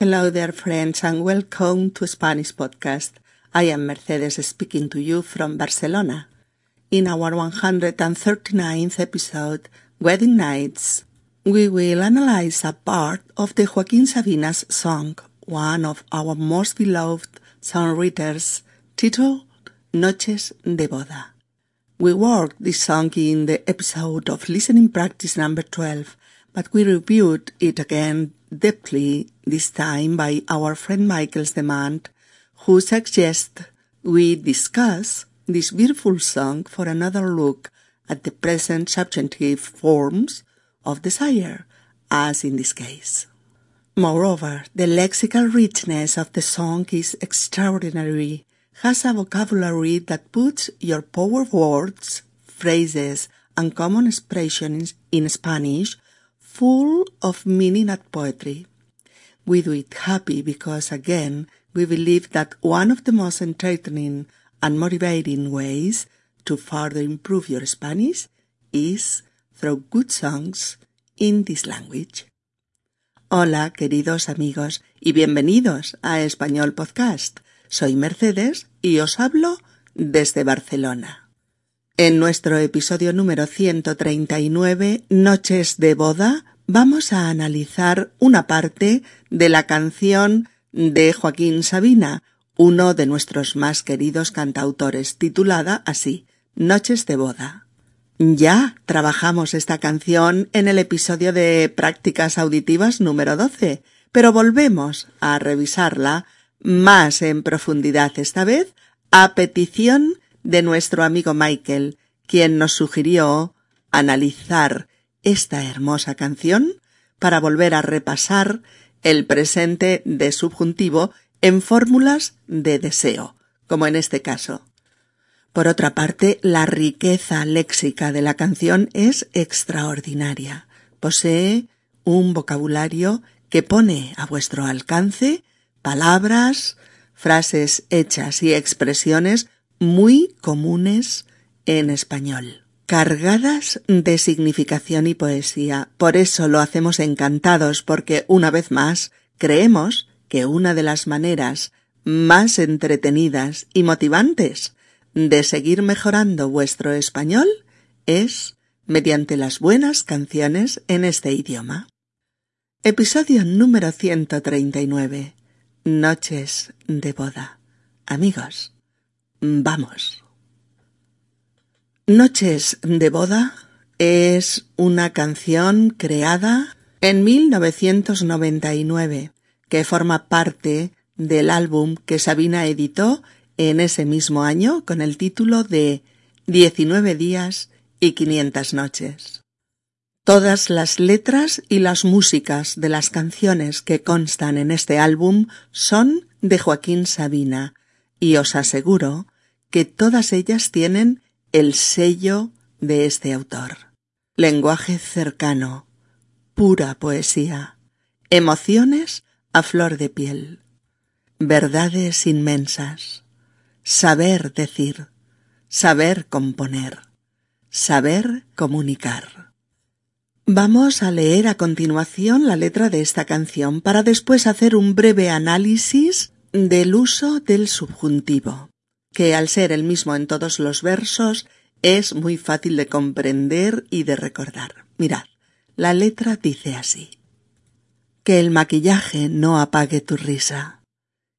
Hello there, friends, and welcome to Spanish Podcast. I am Mercedes speaking to you from Barcelona. In our 139th episode, Wedding Nights, we will analyze a part of the Joaquin Sabina's song, one of our most beloved songwriters, titled Noches de Boda. We worked this song in the episode of listening practice number 12, but we reviewed it again deeply this time by our friend Michael's demand, who suggests we discuss this beautiful song for another look at the present subjunctive forms of desire, as in this case. Moreover, the lexical richness of the song is extraordinary has a vocabulary that puts your power words, phrases, and common expressions in Spanish full of meaning and poetry. We do it happy because again, we believe that one of the most entertaining and motivating ways to further improve your Spanish is through good songs in this language. Hola, queridos amigos, y bienvenidos a Español Podcast. Soy Mercedes y os hablo desde Barcelona. En nuestro episodio número 139, Noches de Boda, vamos a analizar una parte de la canción de Joaquín Sabina, uno de nuestros más queridos cantautores, titulada así, Noches de Boda. Ya trabajamos esta canción en el episodio de Prácticas Auditivas número 12, pero volvemos a revisarla más en profundidad esta vez a petición de nuestro amigo Michael, quien nos sugirió analizar esta hermosa canción para volver a repasar el presente de subjuntivo en fórmulas de deseo, como en este caso. Por otra parte, la riqueza léxica de la canción es extraordinaria. Posee un vocabulario que pone a vuestro alcance palabras, frases hechas y expresiones muy comunes en español, cargadas de significación y poesía. Por eso lo hacemos encantados porque, una vez más, creemos que una de las maneras más entretenidas y motivantes de seguir mejorando vuestro español es mediante las buenas canciones en este idioma. Episodio número 139. Noches de boda. Amigos, vamos. Noches de boda es una canción creada en 1999 que forma parte del álbum que Sabina editó en ese mismo año con el título de Diecinueve días y quinientas noches. Todas las letras y las músicas de las canciones que constan en este álbum son de Joaquín Sabina, y os aseguro que todas ellas tienen el sello de este autor. Lenguaje cercano, pura poesía, emociones a flor de piel, verdades inmensas, saber decir, saber componer, saber comunicar. Vamos a leer a continuación la letra de esta canción para después hacer un breve análisis del uso del subjuntivo, que al ser el mismo en todos los versos es muy fácil de comprender y de recordar. Mirad, la letra dice así. Que el maquillaje no apague tu risa,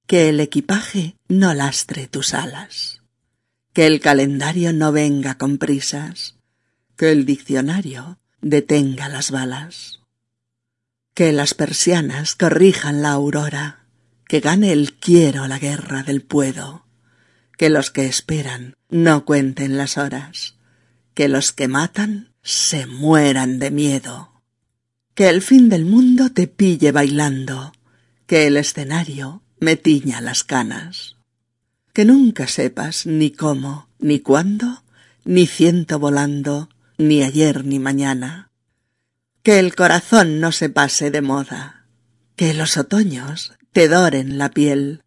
que el equipaje no lastre tus alas, que el calendario no venga con prisas, que el diccionario detenga las balas. Que las persianas corrijan la aurora, que gane el quiero la guerra del puedo, que los que esperan no cuenten las horas, que los que matan se mueran de miedo, que el fin del mundo te pille bailando, que el escenario me tiña las canas, que nunca sepas ni cómo, ni cuándo, ni ciento volando, ni ayer ni mañana. Que el corazón no se pase de moda, que los otoños te doren la piel,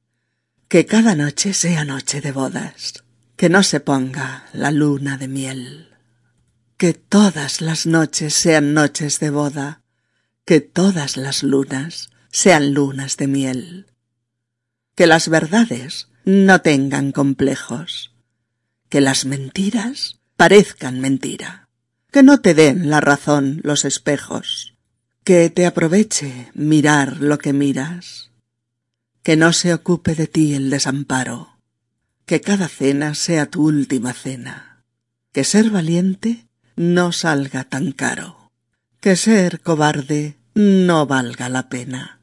que cada noche sea noche de bodas, que no se ponga la luna de miel, que todas las noches sean noches de boda, que todas las lunas sean lunas de miel. Que las verdades no tengan complejos. Que las mentiras parezcan mentira. Que no te den la razón los espejos. Que te aproveche mirar lo que miras. Que no se ocupe de ti el desamparo. Que cada cena sea tu última cena. Que ser valiente no salga tan caro. Que ser cobarde no valga la pena.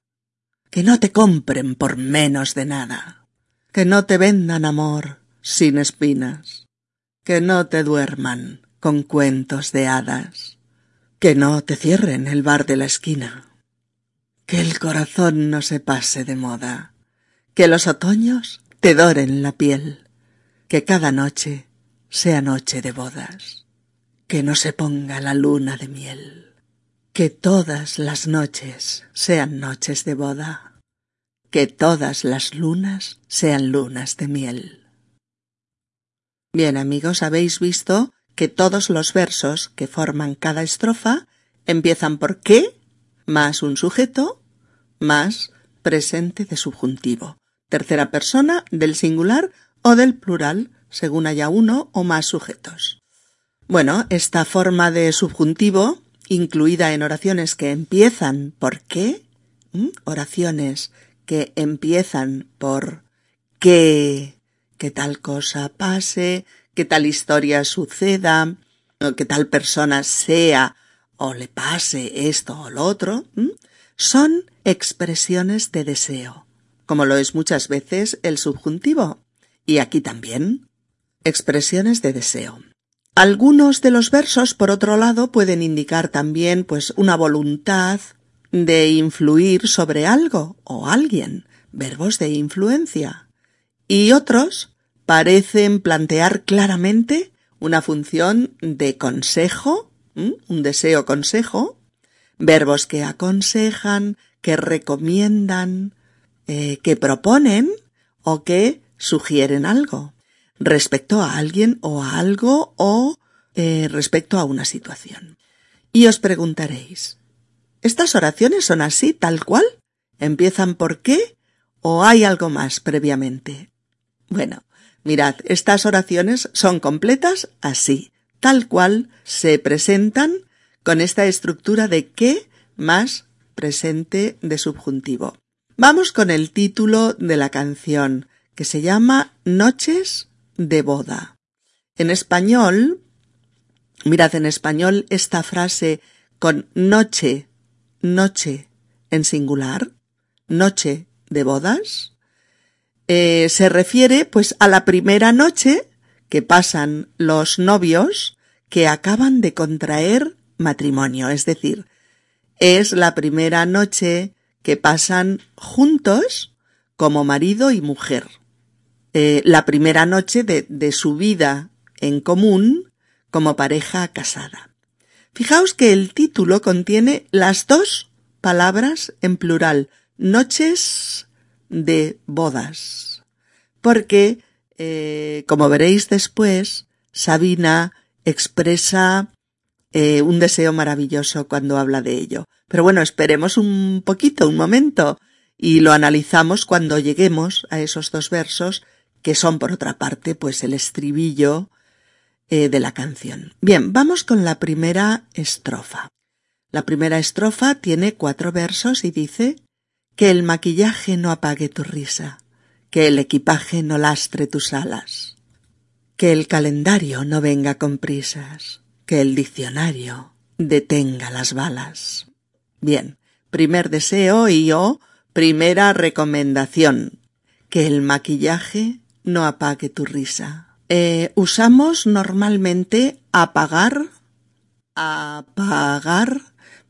Que no te compren por menos de nada. Que no te vendan amor sin espinas. Que no te duerman con cuentos de hadas. Que no te cierren el bar de la esquina. Que el corazón no se pase de moda. Que los otoños te doren la piel. Que cada noche sea noche de bodas. Que no se ponga la luna de miel. Que todas las noches sean noches de boda. Que todas las lunas sean lunas de miel. Bien amigos, habéis visto que todos los versos que forman cada estrofa empiezan por qué más un sujeto más presente de subjuntivo, tercera persona del singular o del plural, según haya uno o más sujetos. Bueno, esta forma de subjuntivo, incluida en oraciones que empiezan por qué, oraciones que empiezan por que, que tal cosa pase, que tal historia suceda, que tal persona sea o le pase esto o lo otro, son expresiones de deseo, como lo es muchas veces el subjuntivo, y aquí también, expresiones de deseo. Algunos de los versos, por otro lado, pueden indicar también, pues, una voluntad de influir sobre algo o alguien, verbos de influencia. Y otros parecen plantear claramente una función de consejo, un deseo consejo, verbos que aconsejan, que recomiendan, eh, que proponen o que sugieren algo respecto a alguien o a algo o eh, respecto a una situación. Y os preguntaréis, ¿estas oraciones son así tal cual? ¿Empiezan por qué? ¿O hay algo más previamente? Bueno, Mirad, estas oraciones son completas así, tal cual se presentan con esta estructura de qué más presente de subjuntivo. Vamos con el título de la canción, que se llama Noches de boda. En español, mirad en español esta frase con noche, noche en singular, noche de bodas, eh, se refiere pues a la primera noche que pasan los novios que acaban de contraer matrimonio, es decir, es la primera noche que pasan juntos como marido y mujer. Eh, la primera noche de, su vida en común como pareja casada. Fijaos que el título contiene las dos palabras en plural, noches de bodas. Porque, eh, como veréis después, Sabina expresa eh, un deseo maravilloso cuando habla de ello. Pero bueno, esperemos un poquito, un momento, y lo analizamos cuando lleguemos a esos dos versos, que son por otra parte, pues el estribillo eh, de la canción. Bien, vamos con la primera estrofa. La primera estrofa tiene cuatro versos y dice que el maquillaje no apague tu risa, que el equipaje no lastre tus alas, que el calendario no venga con prisas, que el diccionario detenga las balas. Bien, primer deseo y o primera recomendación, que el maquillaje no apague tu risa. Eh, usamos normalmente apagar, apagar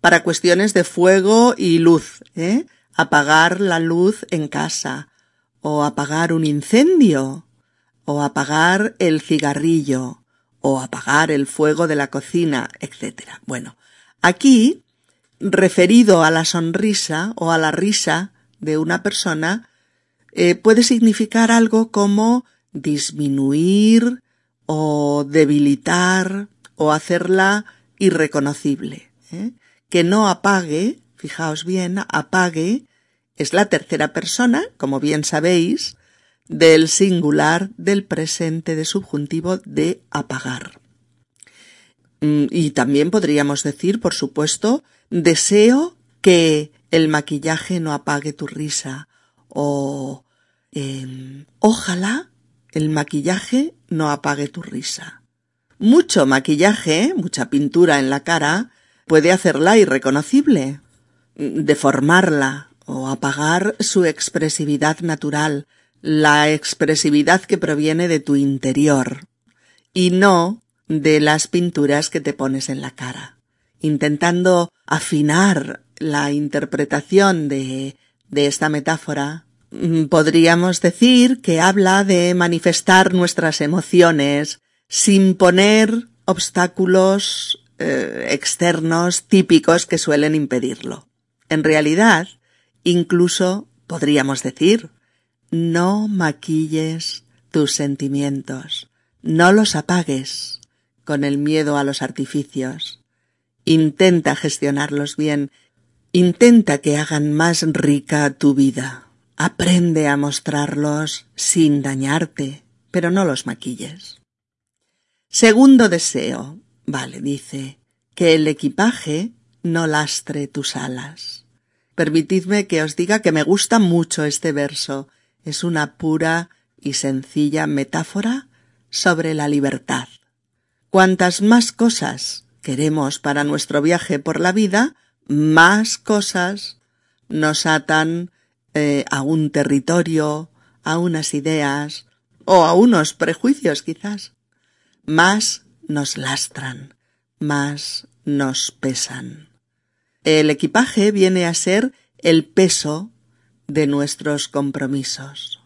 para cuestiones de fuego y luz, ¿eh? apagar la luz en casa, o apagar un incendio, o apagar el cigarrillo, o apagar el fuego de la cocina, etc. Bueno, aquí, referido a la sonrisa o a la risa de una persona, eh, puede significar algo como disminuir o debilitar o hacerla irreconocible. ¿eh? Que no apague fijaos bien, apague es la tercera persona, como bien sabéis, del singular del presente de subjuntivo de apagar. Mm, y también podríamos decir, por supuesto, deseo que el maquillaje no apague tu risa o em, ojalá el maquillaje no apague tu risa. Mucho maquillaje, mucha pintura en la cara, puede hacerla irreconocible, deformarla o apagar su expresividad natural, la expresividad que proviene de tu interior y no de las pinturas que te pones en la cara. Intentando afinar la interpretación de, de esta metáfora, mm, podríamos decir que habla de manifestar nuestras emociones sin poner obstáculos eh, externos típicos que suelen impedirlo. En realidad, incluso podríamos decir, no maquilles tus sentimientos, no los apagues con el miedo a los artificios. Intenta gestionarlos bien, intenta que hagan más rica tu vida. Aprende a mostrarlos sin dañarte, pero no los maquilles. Segundo deseo. Vale, dice, que el equipaje no lastre tus alas. Permitidme que os diga que me gusta mucho este verso. Es una pura y sencilla metáfora sobre la libertad. Cuantas más cosas queremos para nuestro viaje por la vida, más cosas nos atan eh, a un territorio, a unas ideas o a unos prejuicios quizás más nos lastran, más nos pesan. El equipaje viene a ser el peso de nuestros compromisos.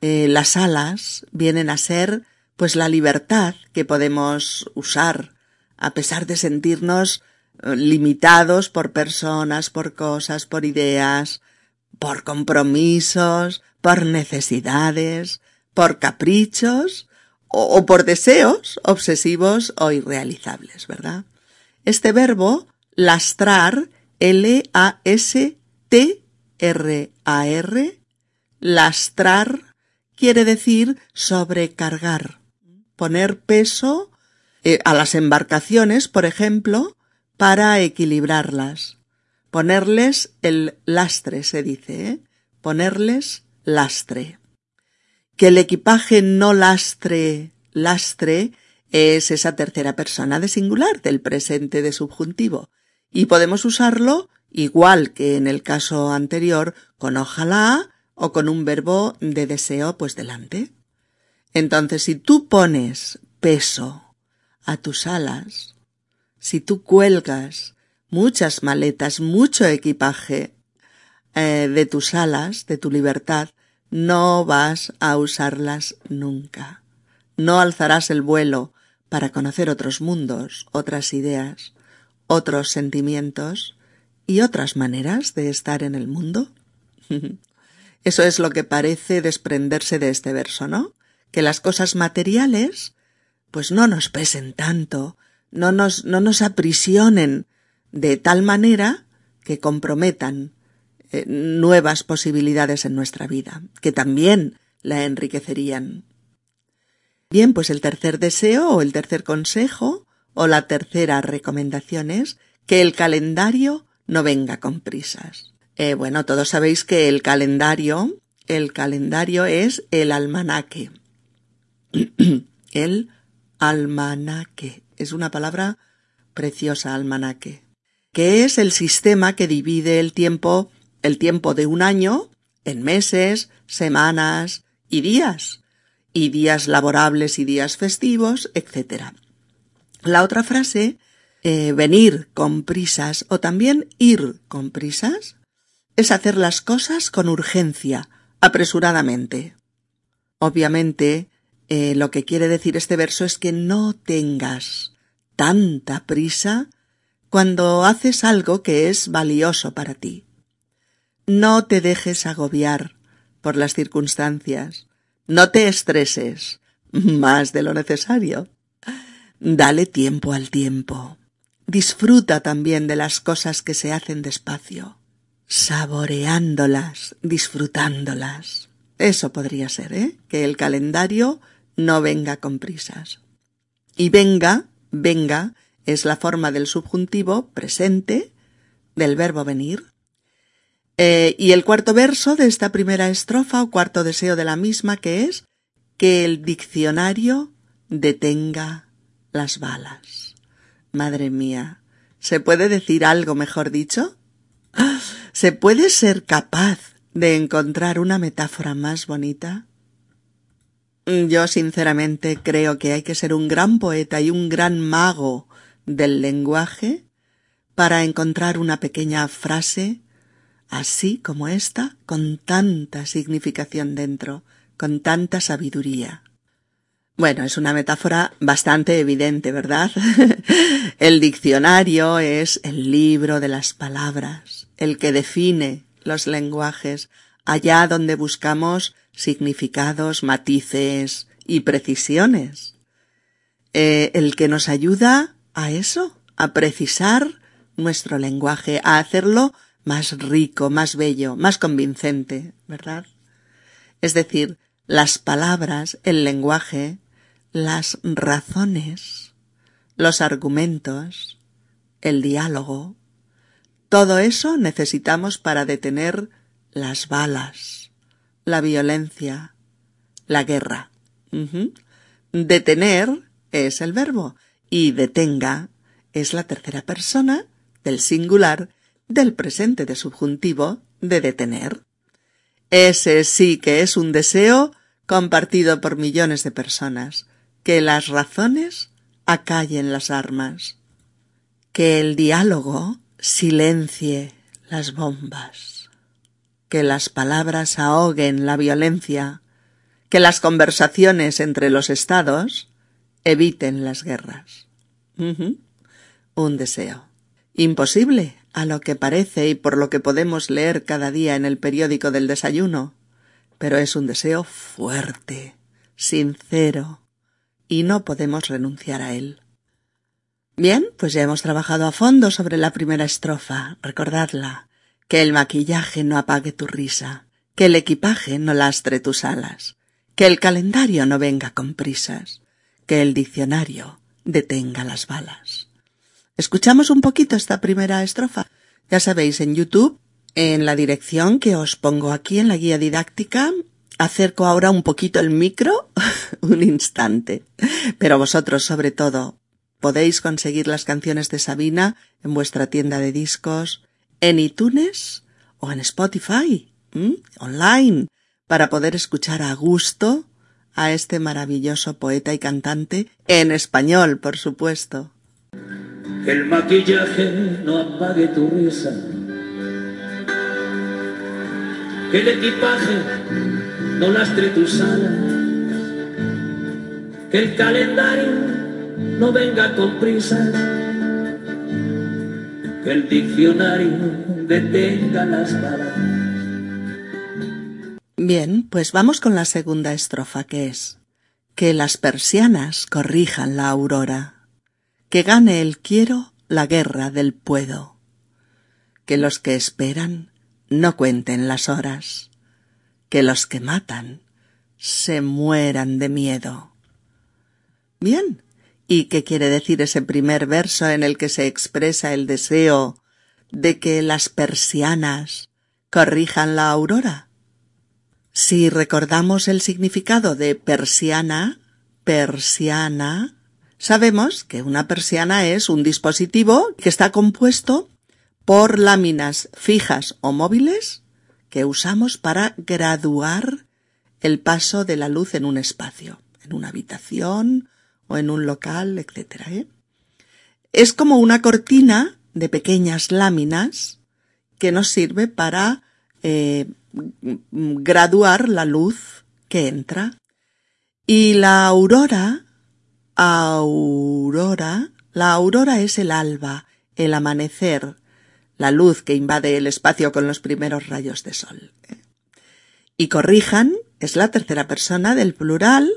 Eh, las alas vienen a ser pues la libertad que podemos usar a pesar de sentirnos eh, limitados por personas, por cosas, por ideas, por compromisos, por necesidades, por caprichos o, por deseos obsesivos o irrealizables, ¿verdad? Este verbo, lastrar, L-A-S-T-R-A-R, lastrar, quiere decir sobrecargar, poner peso eh, a las embarcaciones, por ejemplo, para equilibrarlas. Ponerles el lastre, se dice, ¿eh? ponerles lastre. Que el equipaje no lastre, lastre, es esa tercera persona de singular del presente de subjuntivo. Y podemos usarlo igual que en el caso anterior con ojalá o con un verbo de deseo pues delante. Entonces, si tú pones peso a tus alas, si tú cuelgas muchas maletas, mucho equipaje eh, de tus alas, de tu libertad, no vas a usarlas nunca. No alzarás el vuelo para conocer otros mundos, otras ideas, otros sentimientos y otras maneras de estar en el mundo. Eso es lo que parece desprenderse de este verso, ¿no? Que las cosas materiales pues no nos pesen tanto, no nos, no nos aprisionen de tal manera que comprometan eh, nuevas posibilidades en nuestra vida, que también la enriquecerían. Bien, pues el tercer deseo o el tercer consejo o la tercera recomendación es que el calendario no venga con prisas. Eh, bueno, todos sabéis que el calendario, el calendario es el almanaque. el almanaque. Es una palabra preciosa, almanaque. Que es el sistema que divide el tiempo el tiempo de un año en meses, semanas y días, y días laborables y días festivos, etc. La otra frase, eh, venir con prisas o también ir con prisas, es hacer las cosas con urgencia, apresuradamente. Obviamente, eh, lo que quiere decir este verso es que no tengas tanta prisa cuando haces algo que es valioso para ti. No te dejes agobiar por las circunstancias. No te estreses más de lo necesario. Dale tiempo al tiempo. Disfruta también de las cosas que se hacen despacio. saboreándolas, disfrutándolas. Eso podría ser, ¿eh? Que el calendario no venga con prisas. Y venga, venga, es la forma del subjuntivo presente del verbo venir. Eh, y el cuarto verso de esta primera estrofa o cuarto deseo de la misma que es que el diccionario detenga las balas. Madre mía, ¿se puede decir algo mejor dicho? ¿Se puede ser capaz de encontrar una metáfora más bonita? Yo sinceramente creo que hay que ser un gran poeta y un gran mago del lenguaje para encontrar una pequeña frase así como esta, con tanta significación dentro, con tanta sabiduría. Bueno, es una metáfora bastante evidente, ¿verdad? el diccionario es el libro de las palabras, el que define los lenguajes, allá donde buscamos significados, matices y precisiones. Eh, el que nos ayuda a eso, a precisar nuestro lenguaje, a hacerlo más rico, más bello, más convincente, ¿verdad? Es decir, las palabras, el lenguaje, las razones, los argumentos, el diálogo, todo eso necesitamos para detener las balas, la violencia, la guerra. Detener es el verbo y detenga es la tercera persona del singular del presente de subjuntivo de detener. Ese sí que es un deseo compartido por millones de personas, que las razones acallen las armas, que el diálogo silencie las bombas, que las palabras ahoguen la violencia, que las conversaciones entre los estados eviten las guerras. Un deseo. Imposible, a lo que parece y por lo que podemos leer cada día en el periódico del desayuno, pero es un deseo fuerte, sincero, y no podemos renunciar a él. Bien, pues ya hemos trabajado a fondo sobre la primera estrofa. Recordadla. Que el maquillaje no apague tu risa, que el equipaje no lastre tus alas, que el calendario no venga con prisas, que el diccionario detenga las balas. Escuchamos un poquito esta primera estrofa. Ya sabéis, en YouTube, en la dirección que os pongo aquí en la guía didáctica, acerco ahora un poquito el micro, un instante. Pero vosotros, sobre todo, podéis conseguir las canciones de Sabina en vuestra tienda de discos, en iTunes o en Spotify, online, para poder escuchar a gusto a este maravilloso poeta y cantante en español, por supuesto. el maquillaje no apague tu risa, que el equipaje no lastre tus alas, que el calendario no venga con prisa, que el diccionario detenga las palabras. Bien, pues vamos con la segunda estrofa que es que las persianas corrijan la aurora, que gane el quiero la guerra del puedo, que los que esperan no cuenten las horas que los que matan se mueran de miedo. Bien, ¿y qué quiere decir ese primer verso en el que se expresa el deseo de que las persianas corrijan la aurora? Si recordamos el significado de persiana, persiana, sabemos que una persiana es un dispositivo que está compuesto por láminas fijas o móviles que usamos para graduar el paso de la luz en un espacio, en una habitación o en un local, etc. ¿eh? Es como una cortina de pequeñas láminas que nos sirve para eh, graduar la luz que entra. Y la aurora, aurora, la aurora es el alba, el amanecer, la luz que invade el espacio con los primeros rayos de sol. Y corrijan es la tercera persona del plural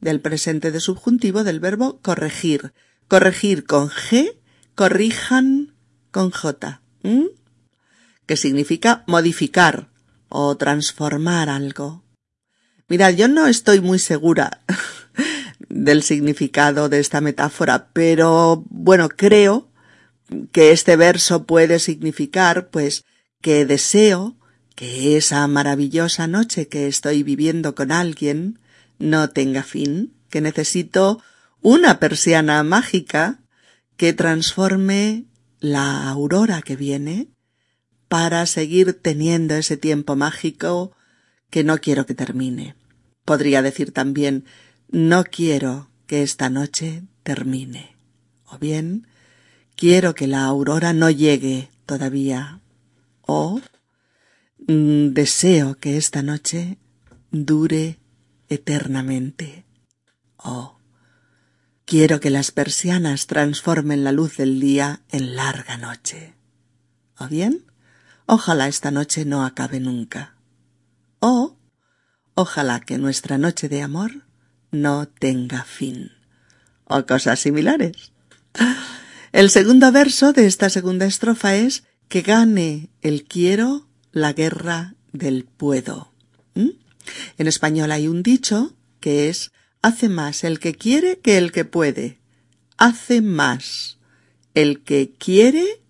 del presente de subjuntivo del verbo corregir. Corregir con G, corrijan con J. que significa modificar o transformar algo. Mirad, yo no estoy muy segura del significado de esta metáfora, pero bueno, creo que este verso puede significar, pues, que deseo que esa maravillosa noche que estoy viviendo con alguien no tenga fin, que necesito una persiana mágica que transforme la aurora que viene para seguir teniendo ese tiempo mágico que no quiero que termine. Podría decir también no quiero que esta noche termine. O bien quiero que la aurora no llegue todavía. O mm, deseo que esta noche dure eternamente. O quiero que las persianas transformen la luz del día en larga noche. O bien, ojalá esta noche no acabe nunca. O ojalá que nuestra noche de amor no tenga fin. O cosas similares. El segundo verso de esta segunda estrofa es que gane el quiero la guerra del puedo. ¿Mm? En español hay un dicho que es hace más el que quiere que el que puede. Hace más el que quiere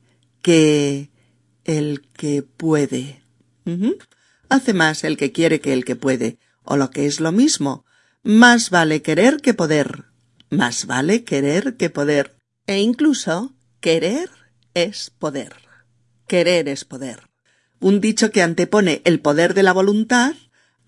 que el que puede. Hace más el que quiere que el que puede. O lo que es lo mismo, más vale querer que poder. Más vale querer que poder. E incluso querer es poder. Querer es poder. Un dicho que antepone el poder de la voluntad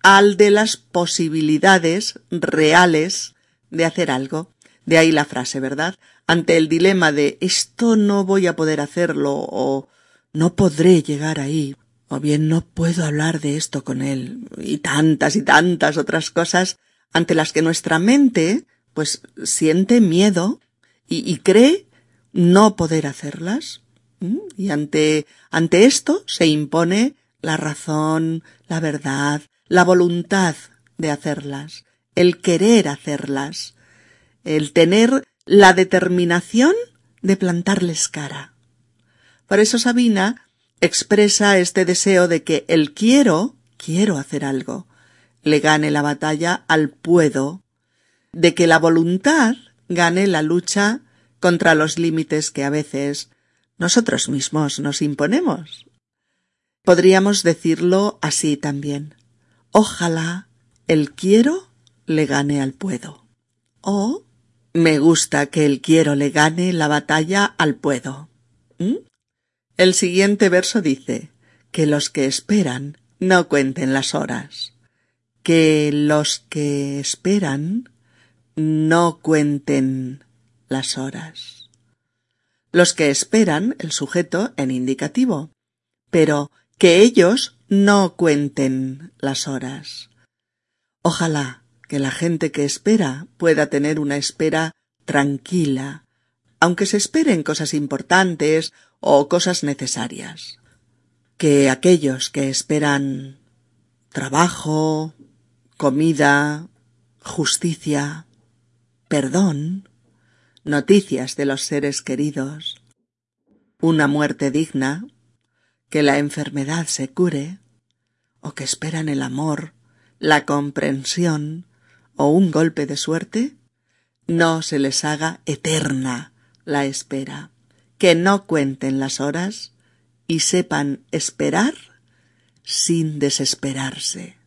al de las posibilidades reales de hacer algo. De ahí la frase, ¿verdad? Ante el dilema de esto no voy a poder hacerlo o no podré llegar ahí o bien no puedo hablar de esto con él y tantas y tantas otras cosas ante las que nuestra mente pues siente miedo y, cree no poder hacerlas. Y ante, ante esto se impone la razón, la verdad, la voluntad de hacerlas, el querer hacerlas, el tener la determinación de plantarles cara. Por eso Sabina expresa este deseo de que el quiero, quiero hacer algo, le gane la batalla al puedo, de que la voluntad gane la lucha contra los límites que a veces nosotros mismos nos imponemos. Podríamos decirlo así también. Ojalá el quiero le gane al puedo. O me gusta que el quiero le gane la batalla al puedo. ¿Mm? El siguiente verso dice que los que esperan no cuenten las horas, que los que esperan no cuenten las horas. Los que esperan, el sujeto en indicativo, pero que ellos no cuenten las horas. Ojalá que la gente que espera pueda tener una espera tranquila, aunque se esperen cosas importantes o cosas necesarias. Que aquellos que esperan trabajo, comida, justicia, perdón, noticias de los seres queridos, una muerte digna, que la enfermedad se cure, o que esperan el amor, la comprensión o un golpe de suerte, no se les haga eterna la espera, que no cuenten las horas y sepan esperar sin desesperarse.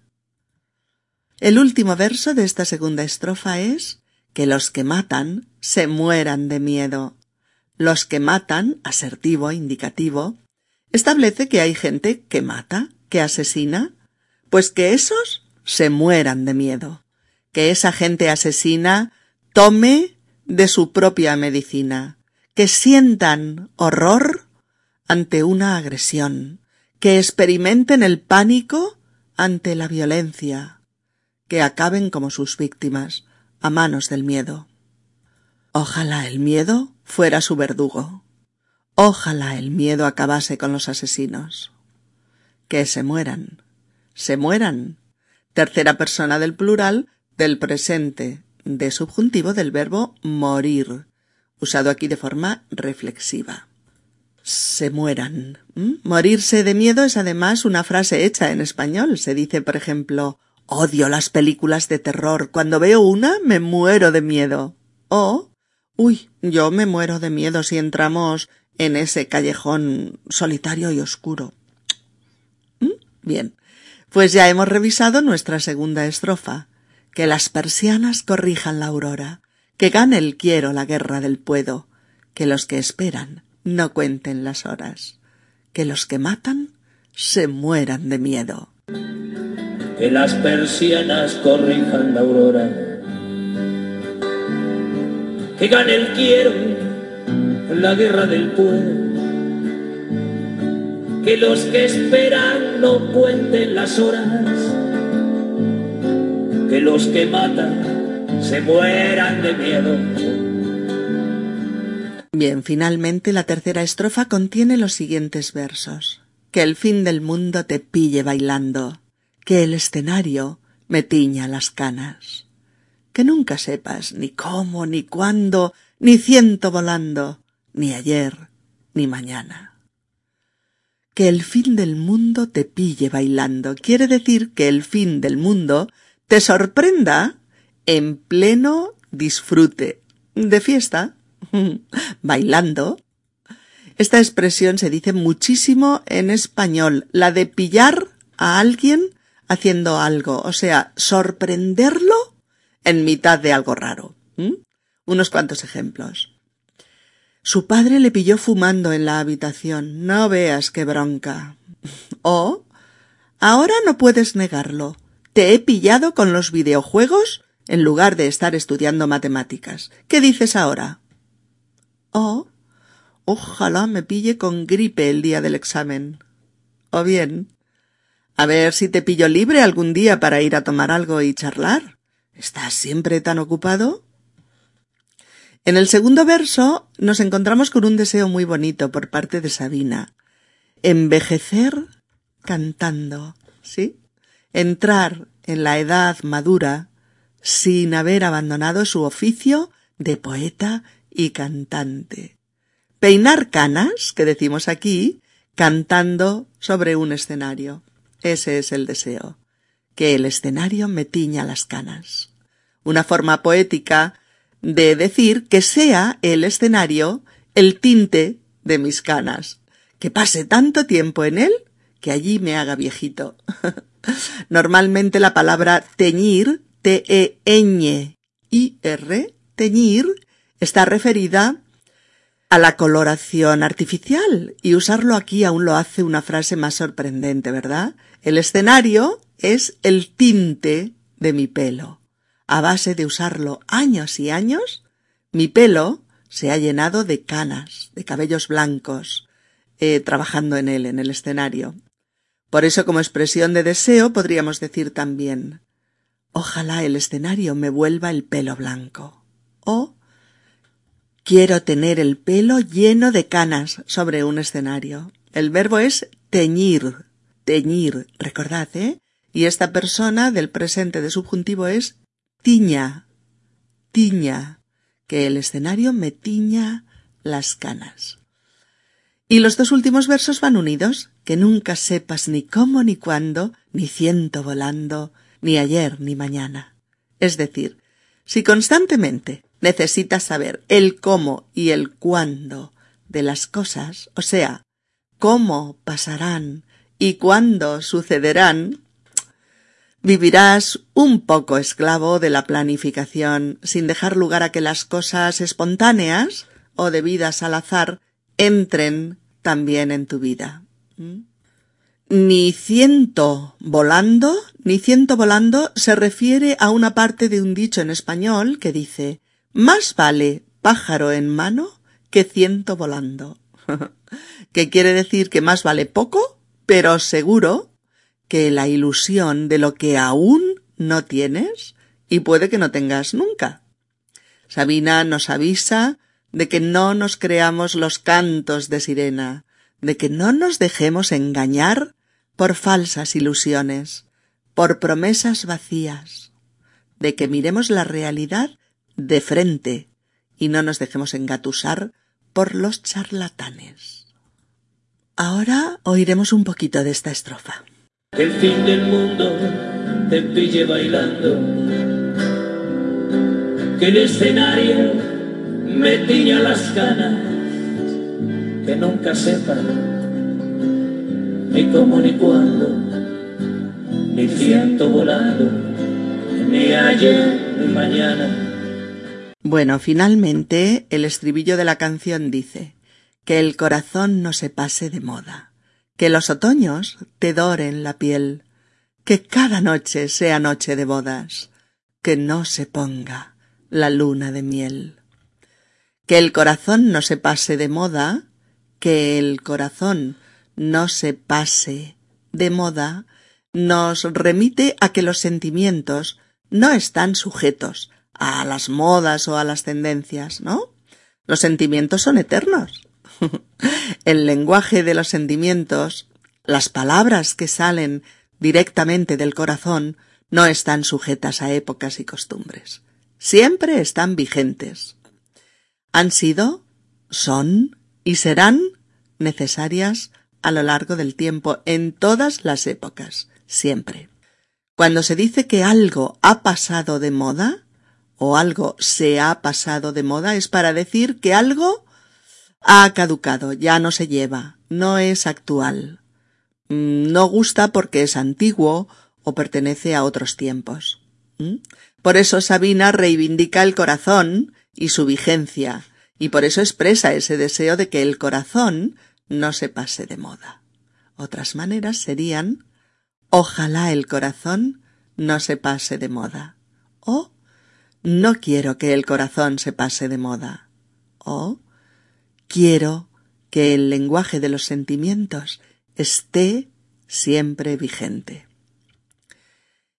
El último verso de esta segunda estrofa es que los que matan se mueran de miedo. Los que matan, asertivo, indicativo, establece que hay gente que mata, que asesina, pues que esos se mueran de miedo, que esa gente asesina tome de su propia medicina, que sientan horror ante una agresión, que experimenten el pánico ante la violencia, que acaben como sus víctimas, a manos del miedo. Ojalá el miedo fuera su verdugo. Ojalá el miedo acabase con los asesinos. Que se mueran. Se mueran. Tercera persona del plural del presente, de subjuntivo del verbo morir, usado aquí de forma reflexiva. se mueran. Morirse de miedo es además una frase hecha en español. Se dice, por ejemplo, odio las películas de terror. Cuando veo una me muero de miedo. O, uy, yo me muero de miedo si entramos en ese callejón solitario y oscuro. Bien, pues ya hemos revisado nuestra segunda estrofa. Que las persianas corrijan la aurora, que gane el quiero la guerra del puedo, que los que esperan no cuenten las horas, que los que matan se mueran de miedo. Que las persianas corrijan la aurora, que gane el quiero la guerra del pueblo, que los que esperan no cuenten las horas, que los que matan se mueran de miedo. Bien, finalmente la tercera estrofa contiene los siguientes versos. Que el fin del mundo te pille bailando, que el escenario me tiña las canas, que nunca sepas ni cómo, ni cuándo, ni ciento volando, ni ayer, ni mañana. Que el fin del mundo te pille bailando quiere decir que el fin del mundo te sorprenda en pleno disfrute de fiesta bailando. Esta expresión se dice muchísimo en español, la de pillar a alguien haciendo algo, o sea, sorprenderlo en mitad de algo raro. Unos cuantos ejemplos. Su padre le pilló fumando en la habitación. No veas qué bronca. O ahora no puedes negarlo. Te he pillado con los videojuegos en lugar de estar estudiando matemáticas. ¿Qué dices ahora? Oh, ojalá me pille con gripe el día del examen. O bien, a ver si te pillo libre algún día para ir a tomar algo y charlar. ¿Estás siempre tan ocupado? En el segundo verso nos encontramos con un deseo muy bonito por parte de Sabina. Envejecer cantando, ¿sí? Entrar en la edad madura sin haber abandonado su oficio de poeta y cantante. Peinar canas, que decimos aquí, cantando sobre un escenario. Ese es el deseo. Que el escenario me tiña las canas. Una forma poética de decir que sea el escenario el tinte de mis canas. Que pase tanto tiempo en él que allí me haga viejito. Normalmente la palabra teñir, T-E-Ñ-I-R, teñir, está referida a la coloración artificial y usarlo aquí aún lo hace una frase más sorprendente, ¿verdad? El escenario es el tinte de mi pelo. A base de usarlo años y años, mi pelo se ha llenado de canas, de cabellos blancos, eh, trabajando en él, en el escenario. Por eso, como expresión de deseo, podríamos decir también Ojalá el escenario me vuelva el pelo blanco. O Quiero tener el pelo lleno de canas sobre un escenario. El verbo es teñir, teñir, recordad, ¿eh? Y esta persona del presente de subjuntivo es tiña, tiña, que el escenario me tiña las canas. Y los dos últimos versos van unidos, que nunca sepas ni cómo ni cuándo, ni ciento volando, ni ayer ni mañana. Es decir, si constantemente necesitas saber el cómo y el cuándo de las cosas, o sea, cómo pasarán y cuándo sucederán, vivirás un poco esclavo de la planificación, sin dejar lugar a que las cosas espontáneas o debidas al azar entren también en tu vida. ¿Mm? Ni ciento volando, ni ciento volando se refiere a una parte de un dicho en español que dice más vale pájaro en mano que ciento volando. que quiere decir que más vale poco, pero seguro que la ilusión de lo que aún no tienes y puede que no tengas nunca. Sabina nos avisa de que no nos creamos los cantos de sirena, de que no nos dejemos engañar por falsas ilusiones, por promesas vacías, de que miremos la realidad de frente y no nos dejemos engatusar por los charlatanes. Ahora oiremos un poquito de esta estrofa. Que el fin del mundo te pille bailando. Que el escenario me tiña las canas. Que nunca sepa ni cómo ni cuándo. Ni ciento volando. Ni ayer ni mañana. Bueno, finalmente el estribillo de la canción dice que el corazón no se pase de moda, que los otoños te doren la piel, que cada noche sea noche de bodas, que no se ponga la luna de miel. Que el corazón no se pase de moda, que el corazón no se pase de moda, nos remite a que los sentimientos no están sujetos a las modas o a las tendencias, ¿no? Los sentimientos son eternos. El lenguaje de los sentimientos, las palabras que salen directamente del corazón, no están sujetas a épocas y costumbres. Siempre están vigentes. Han sido, son y serán necesarias a lo largo del tiempo en todas las épocas, siempre. Cuando se dice que algo ha pasado de moda, o algo se ha pasado de moda es para decir que algo ha caducado, ya no se lleva, no es actual. Mm, no gusta porque es antiguo o pertenece a otros tiempos. ¿Mm? Por eso Sabina reivindica el corazón y su vigencia, y por eso expresa ese deseo de que el corazón no se pase de moda. Otras maneras serían ojalá el corazón no se pase de moda o no quiero que el corazón se pase de moda. O quiero que el lenguaje de los sentimientos esté siempre vigente.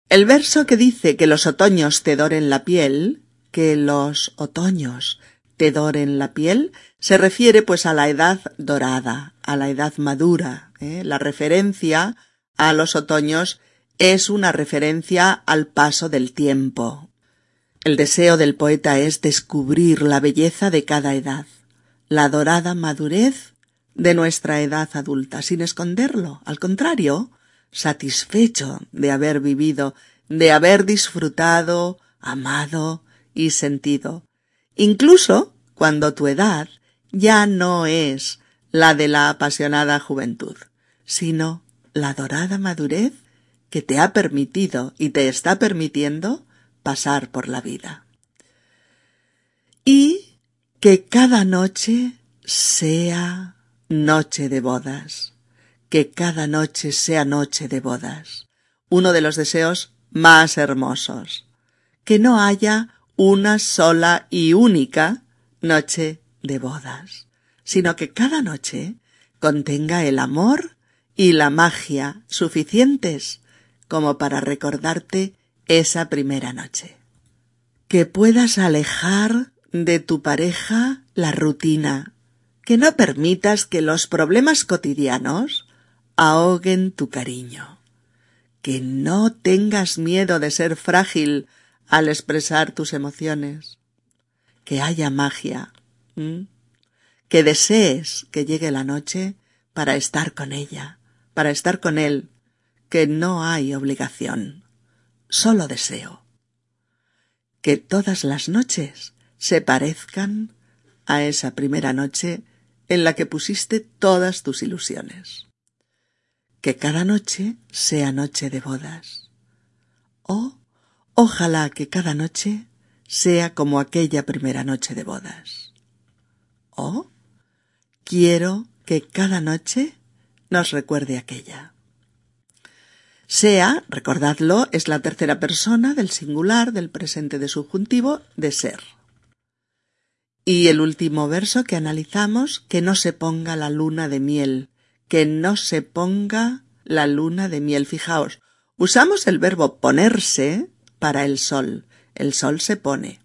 El verso que dice que los otoños te doren la piel, que los otoños te doren la piel, se refiere pues a la edad dorada, a la edad madura. ¿eh? La referencia a los otoños es una referencia al paso del tiempo, el deseo del poeta es descubrir la belleza de cada edad, la dorada madurez de nuestra edad adulta, sin esconderlo, al contrario, satisfecho de haber vivido, de haber disfrutado, amado y sentido, incluso cuando tu edad ya no es la de la apasionada juventud, sino la dorada madurez que te ha permitido y te está permitiendo pasar por la vida. Y que cada noche sea noche de bodas, que cada noche sea noche de bodas, uno de los deseos más hermosos, que no haya una sola y única noche de bodas, sino que cada noche contenga el amor y la magia suficientes como para recordarte esa primera noche. Que puedas alejar de tu pareja la rutina, que no permitas que los problemas cotidianos ahoguen tu cariño, que no tengas miedo de ser frágil al expresar tus emociones, que haya magia, que desees que llegue la noche para estar con ella, para estar con él, que no hay obligación solo deseo que todas las noches se parezcan a esa primera noche en la que pusiste todas tus ilusiones. Que cada noche sea noche de bodas. O ojalá que cada noche sea como aquella primera noche de bodas. O quiero que cada noche nos recuerde aquella. Sea, recordadlo, es la tercera persona del singular del presente de subjuntivo de ser. Y el último verso que analizamos, que no se ponga la luna de miel, que no se ponga la luna de miel. Fijaos, usamos el verbo ponerse para el sol. El sol se pone.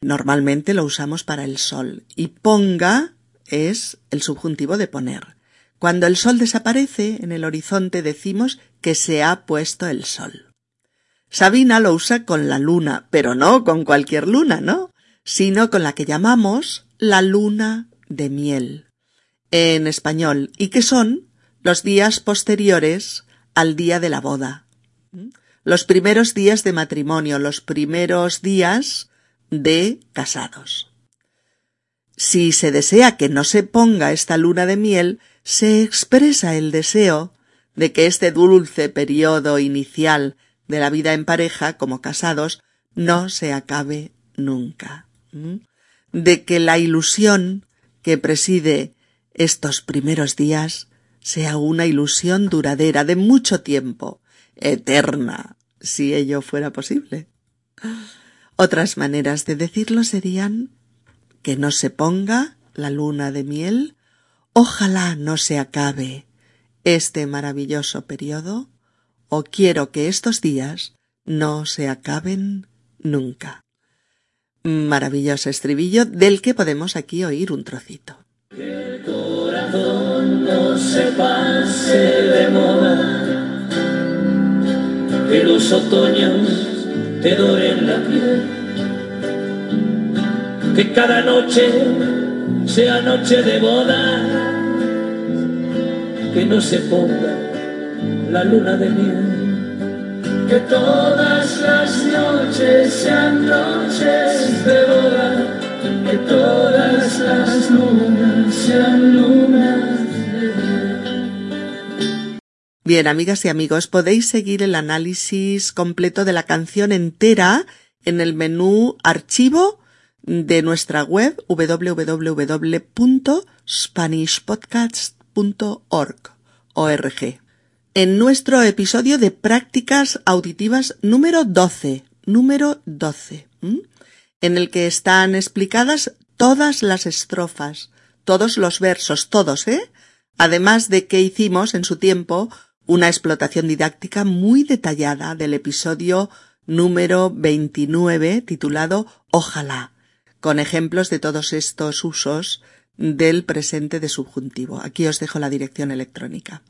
Normalmente lo usamos para el sol. Y ponga es el subjuntivo de poner. Cuando el sol desaparece en el horizonte decimos que se ha puesto el sol. Sabina lo usa con la luna, pero no con cualquier luna, ¿no? Sino con la que llamamos la luna de miel. en español y que son los días posteriores al día de la boda. Los primeros días de matrimonio, los primeros días de casados. Si se desea que no se ponga esta luna de miel, se expresa el deseo de que este dulce periodo inicial de la vida en pareja como casados no se acabe nunca. De que la ilusión que preside estos primeros días sea una ilusión duradera de mucho tiempo, eterna, si ello fuera posible. Otras maneras de decirlo serían que no se ponga la luna de miel, ojalá no se acabe este maravilloso periodo, o quiero que estos días no se acaben nunca. Maravilloso estribillo del que podemos aquí oír un trocito. Que el corazón no se pase de moda, que los otoños te doren la piel, que cada noche sea noche de boda que no se ponga la luna de miel. Que todas las noches sean noches de boda, que todas las lunas sean lunas. Bien, amigas y amigos, podéis seguir el análisis completo de la canción entera en el menú archivo de nuestra web www.spanishpodcast.com En nuestro episodio de prácticas auditivas número 12, número 12, en el que están explicadas todas las estrofas, todos los versos, todos, ¿eh? Además de que hicimos en su tiempo una explotación didáctica muy detallada del episodio número 29 titulado Ojalá, con ejemplos de todos estos usos del presente de subjuntivo. Aquí os dejo la dirección electrónica.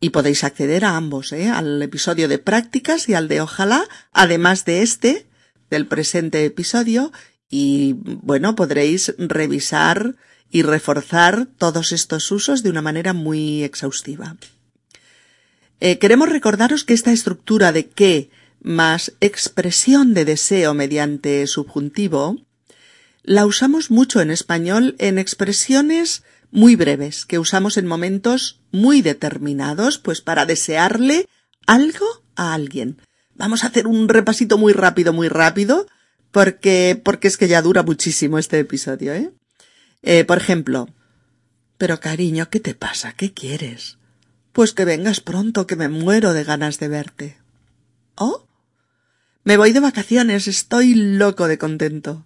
Y podéis acceder a ambos, ¿eh? al episodio de prácticas y al de ojalá, además de este, del presente episodio, y bueno, podréis revisar y reforzar todos estos usos de una manera muy exhaustiva. Eh, queremos recordaros que esta estructura de que más expresión de deseo mediante subjuntivo la usamos mucho en español en expresiones muy breves que usamos en momentos muy determinados, pues para desearle algo a alguien. Vamos a hacer un repasito muy rápido, muy rápido, porque, porque es que ya dura muchísimo este episodio, ¿eh? eh por ejemplo, pero cariño, ¿qué te pasa? ¿Qué quieres? Pues que vengas pronto, que me muero de ganas de verte. ¿Oh? Me voy de vacaciones, estoy loco de contento.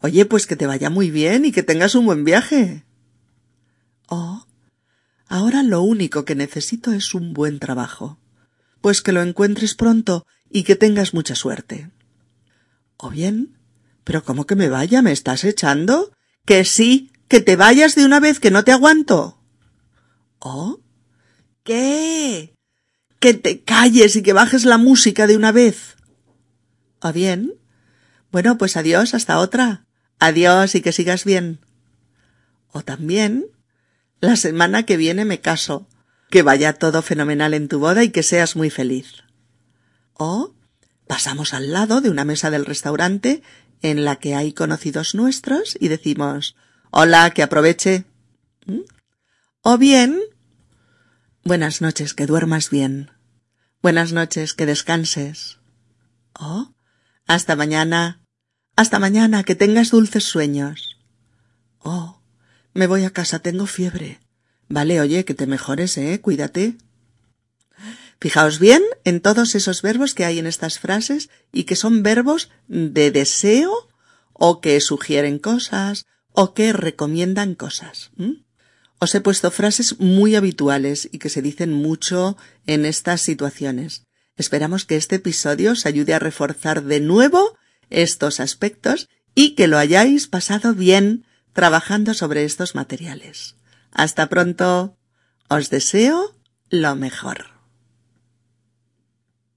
Oye, pues que te vaya muy bien y que tengas un buen viaje. Oh, ahora lo único que necesito es un buen trabajo. Pues que lo encuentres pronto y que tengas mucha suerte. O bien, pero ¿cómo que me vaya? ¿Me estás echando? Que sí, que te vayas de una vez, que no te aguanto. Oh, ¿qué? Que te calles y que bajes la música de una vez. O bien, bueno, pues adiós, hasta otra. Adiós y que sigas bien. O también, la semana que viene me caso. Que vaya todo fenomenal en tu boda y que seas muy feliz. O pasamos al lado de una mesa del restaurante en la que hay conocidos nuestros y decimos Hola, que aproveche. ¿Mm? O bien Buenas noches, que duermas bien. Buenas noches, que descanses. O Hasta mañana. Hasta mañana, que tengas dulces sueños. Oh, me voy a casa, tengo fiebre. Vale, oye, que te mejores, eh, cuídate. Fijaos bien en todos esos verbos que hay en estas frases y que son verbos de deseo o que sugieren cosas o que recomiendan cosas. Os he puesto frases muy habituales y que se dicen mucho en estas situaciones. Esperamos que este episodio os ayude a reforzar de nuevo estos aspectos y que lo hayáis pasado bien trabajando sobre estos materiales. Hasta pronto. Os deseo lo mejor.